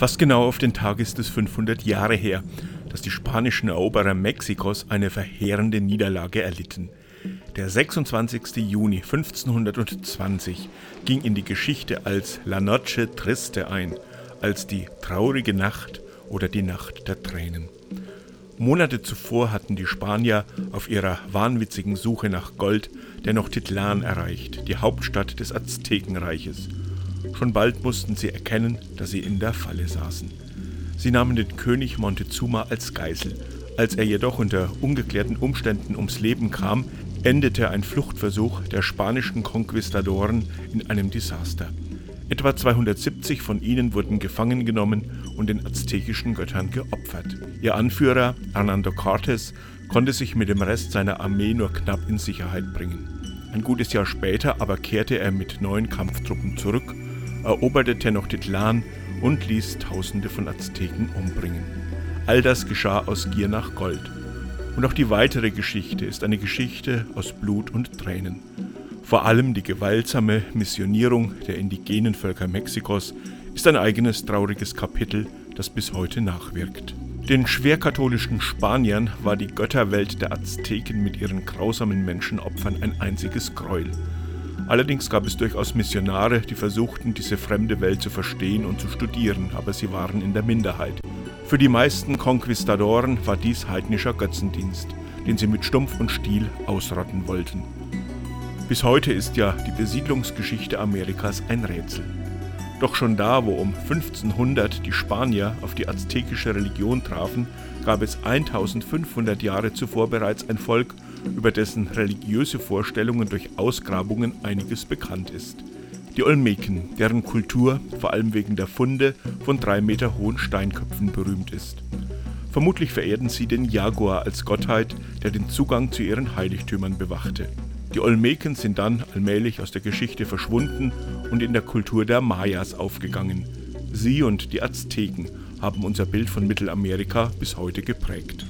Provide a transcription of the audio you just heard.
Fast genau auf den Tag ist es 500 Jahre her, dass die spanischen Eroberer Mexikos eine verheerende Niederlage erlitten. Der 26. Juni 1520 ging in die Geschichte als La Noche Triste ein, als die traurige Nacht oder die Nacht der Tränen. Monate zuvor hatten die Spanier auf ihrer wahnwitzigen Suche nach Gold dennoch Titlan erreicht, die Hauptstadt des Aztekenreiches. Schon bald mussten sie erkennen, dass sie in der Falle saßen. Sie nahmen den König Montezuma als Geisel. Als er jedoch unter ungeklärten Umständen ums Leben kam, endete ein Fluchtversuch der spanischen Konquistadoren in einem Desaster. Etwa 270 von ihnen wurden gefangen genommen und den aztekischen Göttern geopfert. Ihr Anführer Hernando Cortés konnte sich mit dem Rest seiner Armee nur knapp in Sicherheit bringen. Ein gutes Jahr später aber kehrte er mit neuen Kampftruppen zurück eroberte Tenochtitlan und ließ Tausende von Azteken umbringen. All das geschah aus Gier nach Gold. Und auch die weitere Geschichte ist eine Geschichte aus Blut und Tränen. Vor allem die gewaltsame Missionierung der indigenen Völker Mexikos ist ein eigenes trauriges Kapitel, das bis heute nachwirkt. Den schwerkatholischen Spaniern war die Götterwelt der Azteken mit ihren grausamen Menschenopfern ein einziges Gräuel. Allerdings gab es durchaus Missionare, die versuchten, diese fremde Welt zu verstehen und zu studieren, aber sie waren in der Minderheit. Für die meisten Konquistadoren war dies heidnischer Götzendienst, den sie mit Stumpf und Stiel ausrotten wollten. Bis heute ist ja die Besiedlungsgeschichte Amerikas ein Rätsel. Doch schon da, wo um 1500 die Spanier auf die aztekische Religion trafen, gab es 1500 Jahre zuvor bereits ein Volk, über dessen religiöse Vorstellungen durch Ausgrabungen einiges bekannt ist. Die Olmeken, deren Kultur vor allem wegen der Funde von drei Meter hohen Steinköpfen berühmt ist. Vermutlich verehrten sie den Jaguar als Gottheit, der den Zugang zu ihren Heiligtümern bewachte. Die Olmeken sind dann allmählich aus der Geschichte verschwunden und in der Kultur der Mayas aufgegangen. Sie und die Azteken haben unser Bild von Mittelamerika bis heute geprägt.